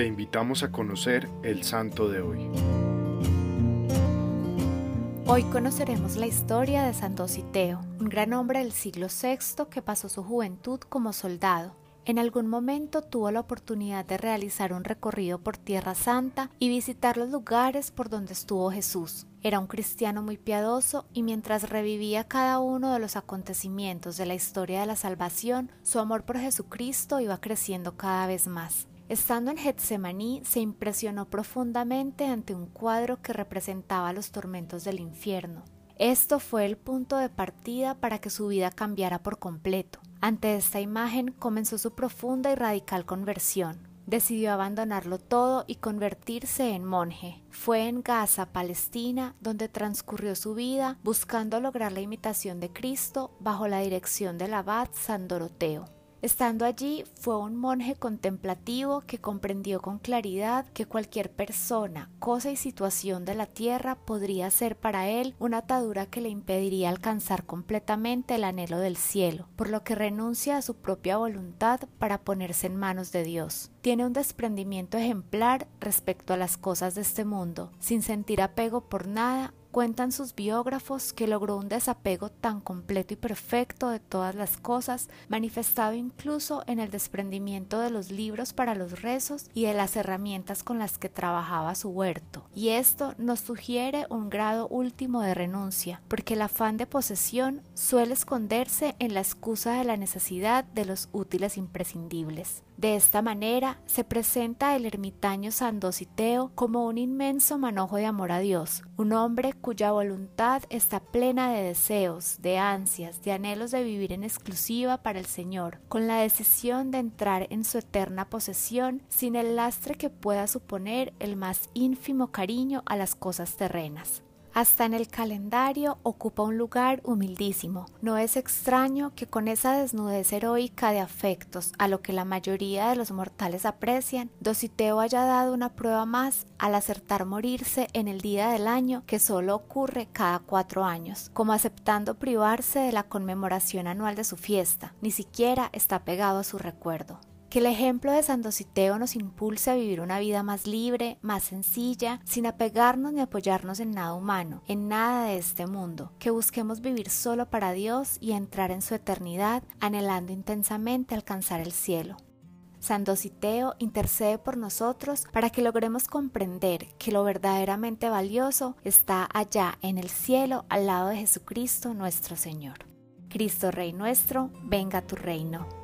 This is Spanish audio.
te invitamos a conocer el santo de hoy. Hoy conoceremos la historia de San Dositeo, un gran hombre del siglo VI que pasó su juventud como soldado. En algún momento tuvo la oportunidad de realizar un recorrido por Tierra Santa y visitar los lugares por donde estuvo Jesús. Era un cristiano muy piadoso y mientras revivía cada uno de los acontecimientos de la historia de la salvación, su amor por Jesucristo iba creciendo cada vez más. Estando en Getsemaní, se impresionó profundamente ante un cuadro que representaba los tormentos del infierno. Esto fue el punto de partida para que su vida cambiara por completo. Ante esta imagen comenzó su profunda y radical conversión. Decidió abandonarlo todo y convertirse en monje. Fue en Gaza, Palestina, donde transcurrió su vida buscando lograr la imitación de Cristo bajo la dirección del abad San Doroteo. Estando allí, fue un monje contemplativo que comprendió con claridad que cualquier persona, cosa y situación de la tierra podría ser para él una atadura que le impediría alcanzar completamente el anhelo del cielo, por lo que renuncia a su propia voluntad para ponerse en manos de Dios. Tiene un desprendimiento ejemplar respecto a las cosas de este mundo, sin sentir apego por nada Cuentan sus biógrafos que logró un desapego tan completo y perfecto de todas las cosas, manifestado incluso en el desprendimiento de los libros para los rezos y de las herramientas con las que trabajaba su huerto. Y esto nos sugiere un grado último de renuncia, porque el afán de posesión suele esconderse en la excusa de la necesidad de los útiles imprescindibles. De esta manera se presenta el ermitaño San Dositeo como un inmenso manojo de amor a Dios, un hombre cuya voluntad está plena de deseos, de ansias, de anhelos de vivir en exclusiva para el Señor, con la decisión de entrar en su eterna posesión sin el lastre que pueda suponer el más ínfimo cariño a las cosas terrenas hasta en el calendario ocupa un lugar humildísimo. No es extraño que con esa desnudez heroica de afectos a lo que la mayoría de los mortales aprecian, Dositeo haya dado una prueba más al acertar morirse en el día del año que solo ocurre cada cuatro años, como aceptando privarse de la conmemoración anual de su fiesta, ni siquiera está pegado a su recuerdo. Que el ejemplo de San Dositeo nos impulse a vivir una vida más libre, más sencilla, sin apegarnos ni apoyarnos en nada humano, en nada de este mundo. Que busquemos vivir solo para Dios y entrar en su eternidad, anhelando intensamente alcanzar el cielo. San Dositeo intercede por nosotros para que logremos comprender que lo verdaderamente valioso está allá en el cielo al lado de Jesucristo nuestro Señor. Cristo Rey nuestro, venga tu reino.